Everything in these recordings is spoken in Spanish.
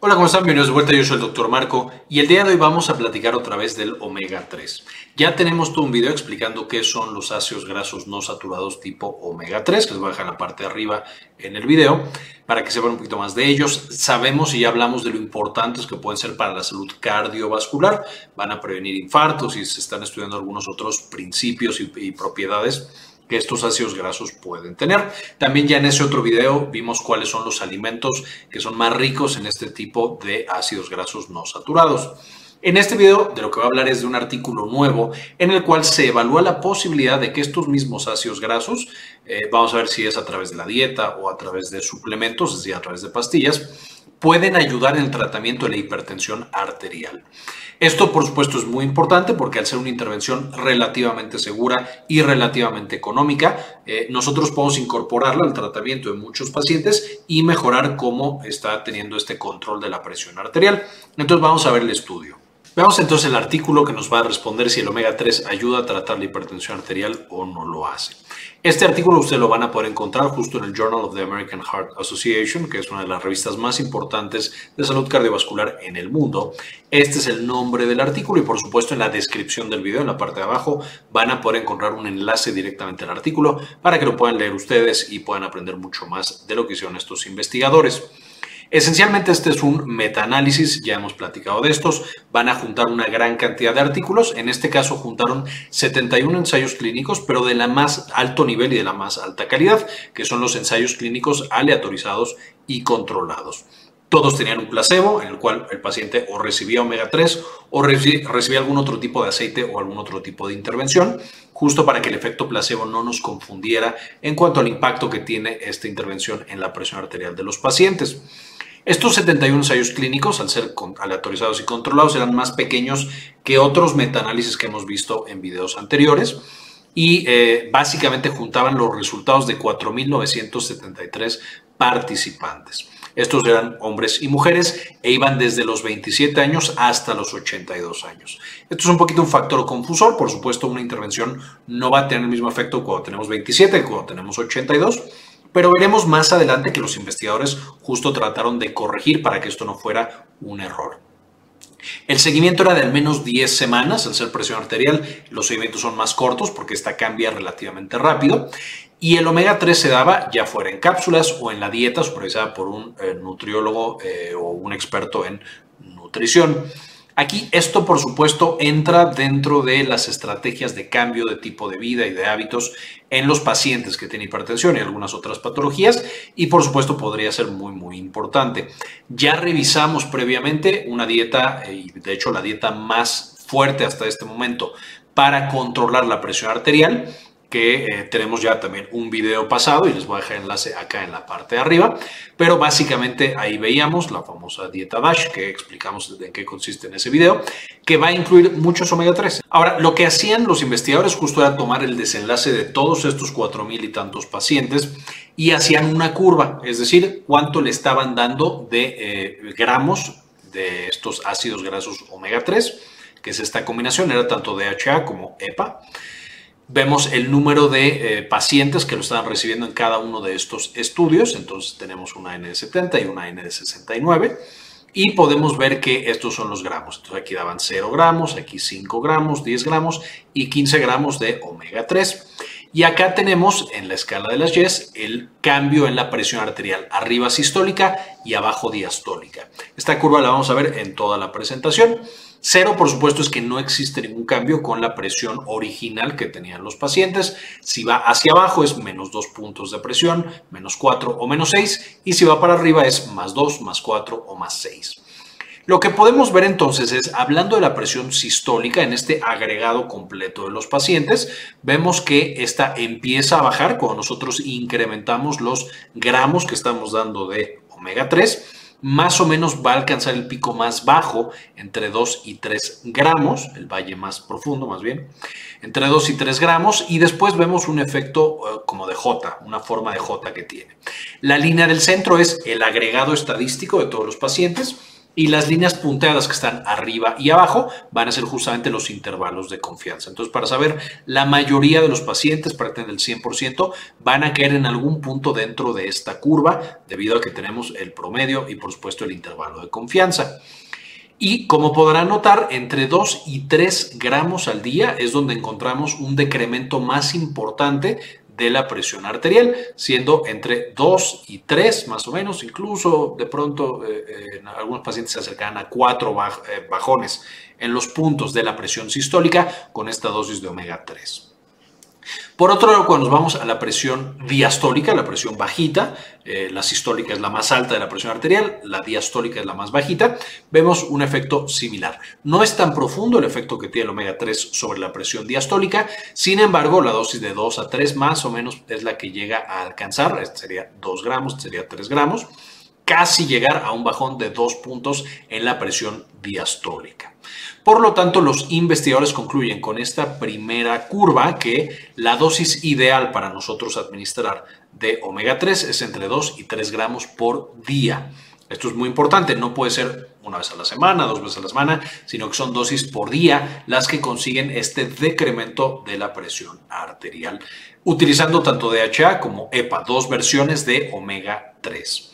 Hola, ¿cómo están? Bienvenidos de vuelta, yo soy el Dr. Marco y el día de hoy vamos a platicar otra vez del omega 3. Ya tenemos todo un video explicando qué son los ácidos grasos no saturados tipo omega 3, que les voy a dejar en la parte de arriba en el video para que sepan un poquito más de ellos. Sabemos y ya hablamos de lo importantes que pueden ser para la salud cardiovascular, van a prevenir infartos y se están estudiando algunos otros principios y, y propiedades que estos ácidos grasos pueden tener. También ya en ese otro video vimos cuáles son los alimentos que son más ricos en este tipo de ácidos grasos no saturados. En este video de lo que voy a hablar es de un artículo nuevo en el cual se evalúa la posibilidad de que estos mismos ácidos grasos, eh, vamos a ver si es a través de la dieta o a través de suplementos, es decir, a través de pastillas, pueden ayudar en el tratamiento de la hipertensión arterial. Esto, por supuesto, es muy importante porque al ser una intervención relativamente segura y relativamente económica, eh, nosotros podemos incorporarla al tratamiento de muchos pacientes y mejorar cómo está teniendo este control de la presión arterial. Entonces vamos a ver el estudio. Veamos entonces el artículo que nos va a responder si el omega 3 ayuda a tratar la hipertensión arterial o no lo hace. Este artículo ustedes lo van a poder encontrar justo en el Journal of the American Heart Association, que es una de las revistas más importantes de salud cardiovascular en el mundo. Este es el nombre del artículo y por supuesto en la descripción del video, en la parte de abajo, van a poder encontrar un enlace directamente al artículo para que lo puedan leer ustedes y puedan aprender mucho más de lo que hicieron estos investigadores. Esencialmente este es un metaanálisis, ya hemos platicado de estos, van a juntar una gran cantidad de artículos, en este caso juntaron 71 ensayos clínicos, pero de la más alto nivel y de la más alta calidad, que son los ensayos clínicos aleatorizados y controlados. Todos tenían un placebo en el cual el paciente o recibía omega 3 o recibía algún otro tipo de aceite o algún otro tipo de intervención, justo para que el efecto placebo no nos confundiera en cuanto al impacto que tiene esta intervención en la presión arterial de los pacientes. Estos 71 ensayos clínicos, al ser aleatorizados y controlados, eran más pequeños que otros metaanálisis que hemos visto en videos anteriores y eh, básicamente juntaban los resultados de 4.973 participantes. Estos eran hombres y mujeres e iban desde los 27 años hasta los 82 años. Esto es un poquito un factor confusor, por supuesto una intervención no va a tener el mismo efecto cuando tenemos 27 que cuando tenemos 82, pero veremos más adelante que los investigadores justo trataron de corregir para que esto no fuera un error. El seguimiento era de al menos 10 semanas, al ser presión arterial, los seguimientos son más cortos porque esta cambia relativamente rápido. Y el omega 3 se daba ya fuera en cápsulas o en la dieta supervisada por un eh, nutriólogo eh, o un experto en nutrición. Aquí esto, por supuesto, entra dentro de las estrategias de cambio de tipo de vida y de hábitos en los pacientes que tienen hipertensión y algunas otras patologías y, por supuesto, podría ser muy, muy importante. Ya revisamos previamente una dieta, eh, y de hecho la dieta más fuerte hasta este momento para controlar la presión arterial que eh, tenemos ya también un video pasado y les voy a dejar el enlace acá en la parte de arriba, pero básicamente ahí veíamos la famosa dieta DASH que explicamos en qué consiste en ese video, que va a incluir muchos omega 3. Ahora, lo que hacían los investigadores justo era tomar el desenlace de todos estos cuatro mil y tantos pacientes y hacían una curva, es decir, cuánto le estaban dando de eh, gramos de estos ácidos grasos omega 3, que es esta combinación, era tanto DHA como EPA Vemos el número de eh, pacientes que lo estaban recibiendo en cada uno de estos estudios. Entonces tenemos una N de 70 y una N de 69. Y podemos ver que estos son los gramos. Aquí daban 0 gramos, aquí 5 gramos, 10 gramos y 15 gramos de omega 3. Y acá tenemos en la escala de las YES el cambio en la presión arterial, arriba sistólica y abajo diastólica. Esta curva la vamos a ver en toda la presentación. Cero, por supuesto, es que no existe ningún cambio con la presión original que tenían los pacientes. Si va hacia abajo es menos 2 puntos de presión, menos 4 o menos 6. Y si va para arriba es más 2, más 4 o más 6. Lo que podemos ver entonces es, hablando de la presión sistólica en este agregado completo de los pacientes, vemos que esta empieza a bajar cuando nosotros incrementamos los gramos que estamos dando de omega 3 más o menos va a alcanzar el pico más bajo, entre 2 y 3 gramos, el valle más profundo más bien, entre 2 y 3 gramos, y después vemos un efecto eh, como de J, una forma de J que tiene. La línea del centro es el agregado estadístico de todos los pacientes, y las líneas punteadas que están arriba y abajo van a ser justamente los intervalos de confianza. Entonces, para saber, la mayoría de los pacientes, prácticamente del 100%, van a caer en algún punto dentro de esta curva debido a que tenemos el promedio y por supuesto el intervalo de confianza. Y como podrán notar, entre 2 y 3 gramos al día es donde encontramos un decremento más importante de la presión arterial, siendo entre 2 y 3 más o menos, incluso de pronto eh, eh, algunos pacientes se acercan a 4 eh, bajones en los puntos de la presión sistólica con esta dosis de omega 3. Por otro lado, cuando nos vamos a la presión diastólica, la presión bajita, la sistólica es la más alta de la presión arterial, la diastólica es la más bajita, vemos un efecto similar. No es tan profundo el efecto que tiene el omega 3 sobre la presión diastólica, sin embargo, la dosis de 2 a 3 más o menos es la que llega a alcanzar, este sería 2 gramos, este sería 3 gramos, casi llegar a un bajón de 2 puntos en la presión diastólica. Por lo tanto, los investigadores concluyen con esta primera curva que la dosis ideal para nosotros administrar de omega 3 es entre 2 y 3 gramos por día. Esto es muy importante, no puede ser una vez a la semana, dos veces a la semana, sino que son dosis por día las que consiguen este decremento de la presión arterial, utilizando tanto DHA como EPA, dos versiones de omega 3.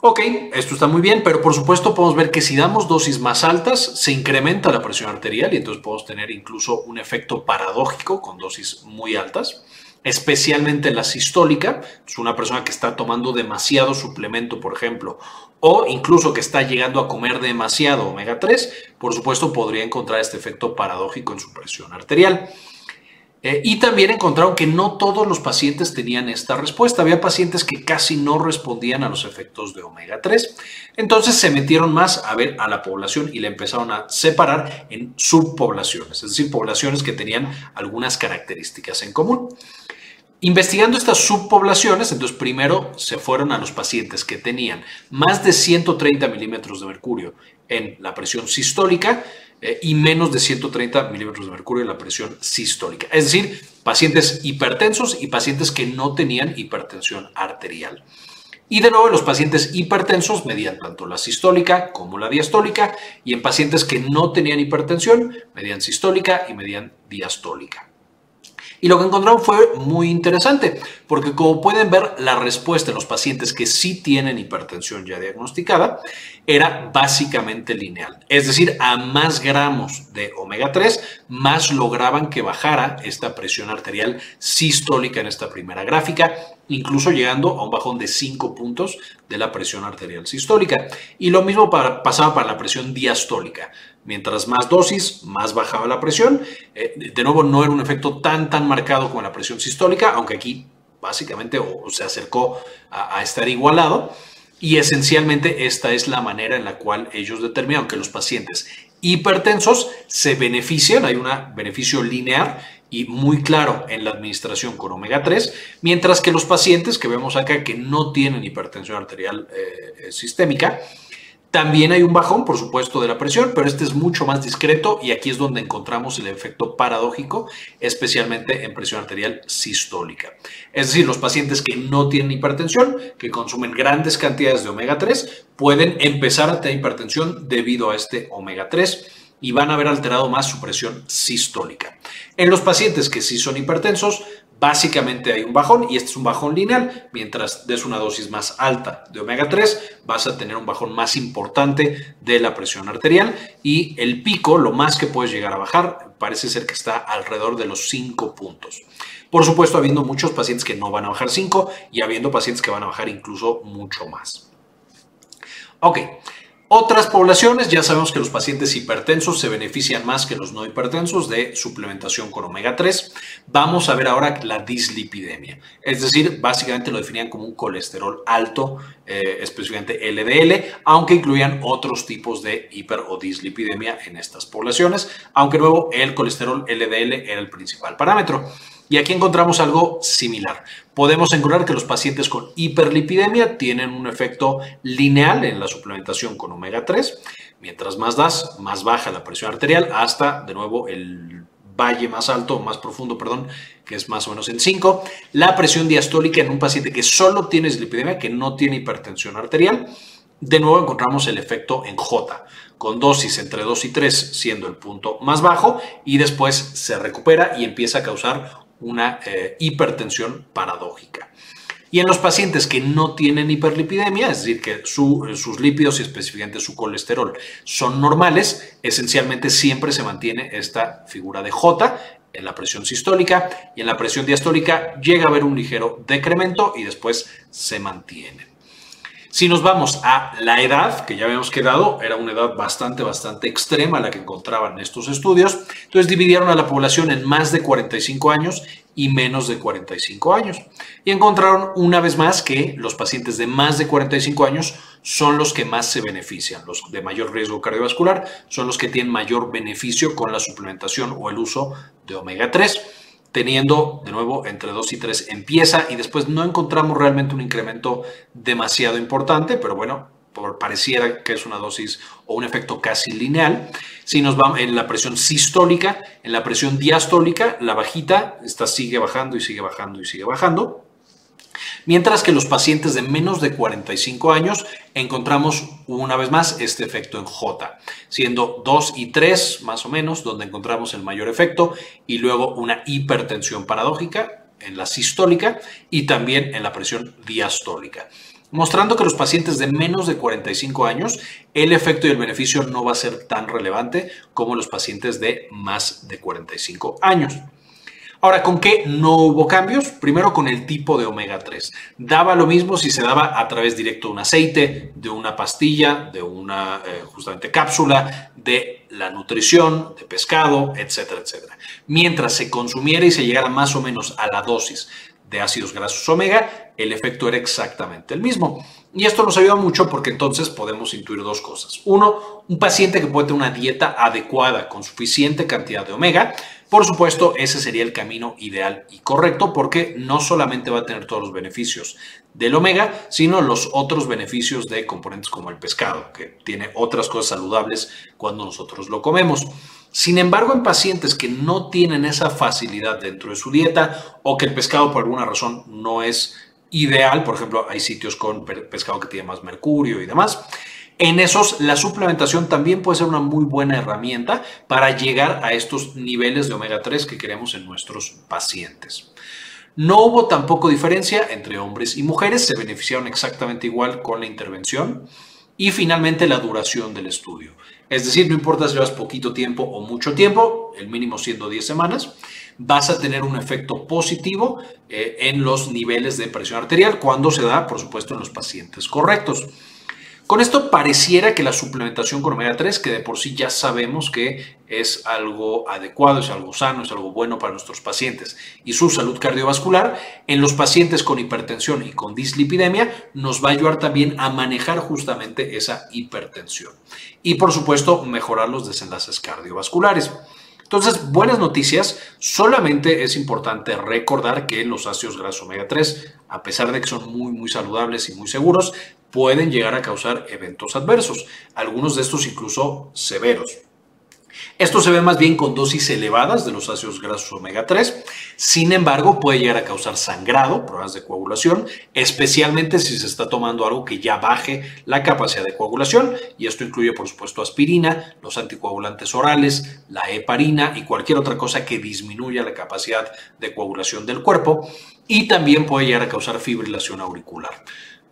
Ok, esto está muy bien, pero por supuesto podemos ver que si damos dosis más altas, se incrementa la presión arterial y entonces podemos tener incluso un efecto paradójico con dosis muy altas, especialmente la sistólica, es una persona que está tomando demasiado suplemento, por ejemplo, o incluso que está llegando a comer demasiado omega 3, por supuesto podría encontrar este efecto paradójico en su presión arterial. Eh, y también encontraron que no todos los pacientes tenían esta respuesta. Había pacientes que casi no respondían a los efectos de omega 3. Entonces se metieron más a ver a la población y la empezaron a separar en subpoblaciones, es decir, poblaciones que tenían algunas características en común. Investigando estas subpoblaciones, entonces primero se fueron a los pacientes que tenían más de 130 milímetros de mercurio en la presión sistólica eh, y menos de 130 milímetros de mercurio en la presión sistólica. Es decir, pacientes hipertensos y pacientes que no tenían hipertensión arterial. Y de nuevo, los pacientes hipertensos medían tanto la sistólica como la diastólica y en pacientes que no tenían hipertensión medían sistólica y medían diastólica. Y lo que encontraron fue muy interesante, porque como pueden ver, la respuesta en los pacientes que sí tienen hipertensión ya diagnosticada era básicamente lineal. Es decir, a más gramos de omega 3, más lograban que bajara esta presión arterial sistólica en esta primera gráfica, incluso llegando a un bajón de 5 puntos de la presión arterial sistólica. Y lo mismo pasaba para la presión diastólica. Mientras más dosis, más bajaba la presión. Eh, de nuevo, no era un efecto tan, tan marcado como la presión sistólica, aunque aquí básicamente se acercó a, estar igualado. Y esencialmente esta es la manera en la cual ellos determinan que los pacientes hipertensos se benefician, hay un beneficio lineal y muy claro en la administración con omega 3, mientras que los pacientes que vemos acá que no tienen hipertensión arterial eh, eh, sistémica, también hay un bajón, por supuesto, de la presión, pero este es mucho más discreto y aquí es donde encontramos el efecto paradójico, especialmente en presión arterial sistólica. Es decir, los pacientes que no tienen hipertensión, que consumen grandes cantidades de omega 3, pueden empezar a tener hipertensión debido a este omega 3 y van a haber alterado más su presión sistólica. En los pacientes que sí son hipertensos, Básicamente hay un bajón y este es un bajón lineal. Mientras des una dosis más alta de omega 3, vas a tener un bajón más importante de la presión arterial y el pico, lo más que puedes llegar a bajar, parece ser que está alrededor de los 5 puntos. Por supuesto, habiendo muchos pacientes que no van a bajar 5 y habiendo pacientes que van a bajar incluso mucho más. Ok, otras poblaciones, ya sabemos que los pacientes hipertensos se benefician más que los no hipertensos de suplementación con omega 3. Vamos a ver ahora la dislipidemia. Es decir, básicamente lo definían como un colesterol alto, eh, específicamente LDL, aunque incluían otros tipos de hiper o dislipidemia en estas poblaciones, aunque luego el colesterol LDL era el principal parámetro. Y aquí encontramos algo similar. Podemos encontrar que los pacientes con hiperlipidemia tienen un efecto lineal en la suplementación con omega 3. Mientras más das, más baja la presión arterial hasta, de nuevo, el valle más alto, más profundo, perdón, que es más o menos en 5. La presión diastólica en un paciente que solo tiene dislipidemia, que no tiene hipertensión arterial, de nuevo encontramos el efecto en J, con dosis entre 2 y 3 siendo el punto más bajo y después se recupera y empieza a causar una eh, hipertensión paradójica. Y en los pacientes que no tienen hiperlipidemia, es decir, que sus lípidos y específicamente su colesterol son normales, esencialmente siempre se mantiene esta figura de J en la presión sistólica y en la presión diastólica llega a haber un ligero decremento y después se mantiene. Si nos vamos a la edad, que ya habíamos quedado, era una edad bastante, bastante extrema la que encontraban estos estudios, entonces dividieron a la población en más de 45 años y menos de 45 años. Y encontraron una vez más que los pacientes de más de 45 años son los que más se benefician. Los de mayor riesgo cardiovascular son los que tienen mayor beneficio con la suplementación o el uso de omega 3 teniendo de nuevo entre 2 y 3 empieza y después no encontramos realmente un incremento demasiado importante, pero bueno, por, pareciera que es una dosis o un efecto casi lineal. Si nos vamos en la presión sistólica, en la presión diastólica, la bajita, esta sigue bajando y sigue bajando y sigue bajando. Mientras que los pacientes de menos de 45 años encontramos una vez más este efecto en J, siendo 2 y 3 más o menos donde encontramos el mayor efecto y luego una hipertensión paradójica en la sistólica y también en la presión diastólica mostrando que los pacientes de menos de 45 años el efecto y el beneficio no va a ser tan relevante como los pacientes de más de 45 años. Ahora, ¿con qué no hubo cambios? Primero con el tipo de omega 3. Daba lo mismo si se daba a través directo de un aceite, de una pastilla, de una eh, justamente cápsula, de la nutrición, de pescado, etcétera, etcétera. Mientras se consumiera y se llegara más o menos a la dosis de ácidos grasos omega, el efecto era exactamente el mismo. Y esto nos ayuda mucho porque entonces podemos intuir dos cosas. Uno, un paciente que puede tener una dieta adecuada con suficiente cantidad de omega, por supuesto, ese sería el camino ideal y correcto porque no solamente va a tener todos los beneficios del omega, sino los otros beneficios de componentes como el pescado, que tiene otras cosas saludables cuando nosotros lo comemos. Sin embargo, en pacientes que no tienen esa facilidad dentro de su dieta o que el pescado por alguna razón no es ideal, por ejemplo, hay sitios con pescado que tiene más mercurio y demás, en esos, la suplementación también puede ser una muy buena herramienta para llegar a estos niveles de omega 3 que queremos en nuestros pacientes. No hubo tampoco diferencia entre hombres y mujeres, se beneficiaron exactamente igual con la intervención. Y finalmente la duración del estudio. Es decir, no importa si llevas poquito tiempo o mucho tiempo, el mínimo siendo 10 semanas, vas a tener un efecto positivo eh, en los niveles de presión arterial cuando se da, por supuesto, en los pacientes correctos. Con esto pareciera que la suplementación con omega 3, que de por sí ya sabemos que es algo adecuado, es algo sano, es algo bueno para nuestros pacientes y su salud cardiovascular, en los pacientes con hipertensión y con dislipidemia nos va a ayudar también a manejar justamente esa hipertensión y por supuesto mejorar los desenlaces cardiovasculares. Entonces, buenas noticias, solamente es importante recordar que los ácidos grasos omega 3, a pesar de que son muy, muy saludables y muy seguros, pueden llegar a causar eventos adversos, algunos de estos incluso severos. Esto se ve más bien con dosis elevadas de los ácidos grasos omega 3. Sin embargo, puede llegar a causar sangrado, pruebas de coagulación, especialmente si se está tomando algo que ya baje la capacidad de coagulación. Y esto incluye, por supuesto, aspirina, los anticoagulantes orales, la heparina y cualquier otra cosa que disminuya la capacidad de coagulación del cuerpo. Y también puede llegar a causar fibrilación auricular.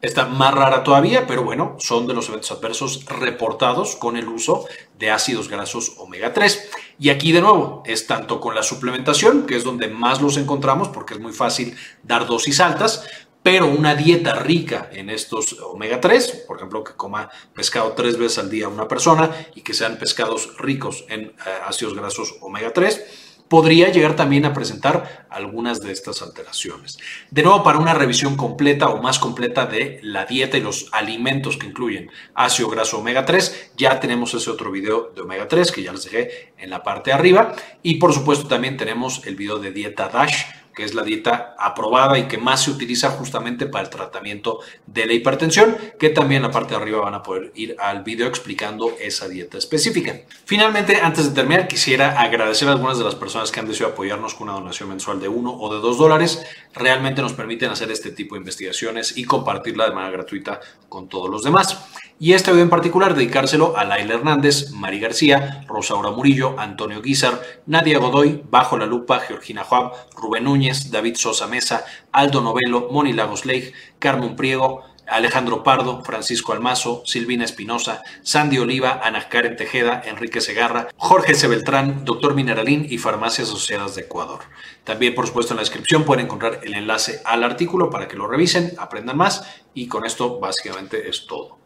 Está más rara todavía, pero bueno, son de los eventos adversos reportados con el uso de ácidos grasos omega 3. Y aquí de nuevo, es tanto con la suplementación, que es donde más los encontramos porque es muy fácil dar dosis altas, pero una dieta rica en estos omega 3, por ejemplo, que coma pescado tres veces al día una persona y que sean pescados ricos en eh, ácidos grasos omega 3, podría llegar también a presentar algunas de estas alteraciones. De nuevo, para una revisión completa o más completa de la dieta y los alimentos que incluyen ácido graso omega 3, ya tenemos ese otro video de omega 3 que ya les dejé en la parte de arriba. Y por supuesto también tenemos el video de dieta DASH que es la dieta aprobada y que más se utiliza justamente para el tratamiento de la hipertensión, que también en la parte de arriba van a poder ir al video explicando esa dieta específica. Finalmente, antes de terminar, quisiera agradecer a algunas de las personas que han decidido apoyarnos con una donación mensual de uno o de dos dólares. Realmente nos permiten hacer este tipo de investigaciones y compartirla de manera gratuita con todos los demás. Y este video en particular dedicárselo a Laila Hernández, Mari García, Rosaura Murillo, Antonio Guizar, Nadia Godoy, Bajo la Lupa, Georgina Juab, Rubén Núñez, David Sosa Mesa, Aldo Novelo, Moni Lagos Leigh, Carmen Priego, Alejandro Pardo, Francisco Almazo, Silvina Espinosa, Sandy Oliva, Ana Karen Tejeda, Enrique Segarra, Jorge C. Doctor Mineralín y Farmacias Asociadas de Ecuador. También, por supuesto, en la descripción pueden encontrar el enlace al artículo para que lo revisen, aprendan más y con esto básicamente es todo.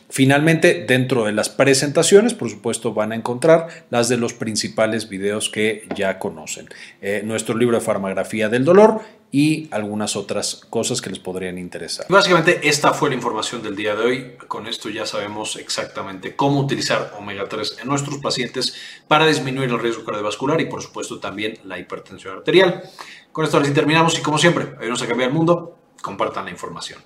Finalmente, dentro de las presentaciones, por supuesto, van a encontrar las de los principales videos que ya conocen. Eh, nuestro libro de farmagrafía del dolor y algunas otras cosas que les podrían interesar. Básicamente esta fue la información del día de hoy. Con esto ya sabemos exactamente cómo utilizar omega 3 en nuestros pacientes para disminuir el riesgo cardiovascular y por supuesto también la hipertensión arterial. Con esto terminamos y como siempre, ayúdenos a cambiar el mundo, compartan la información.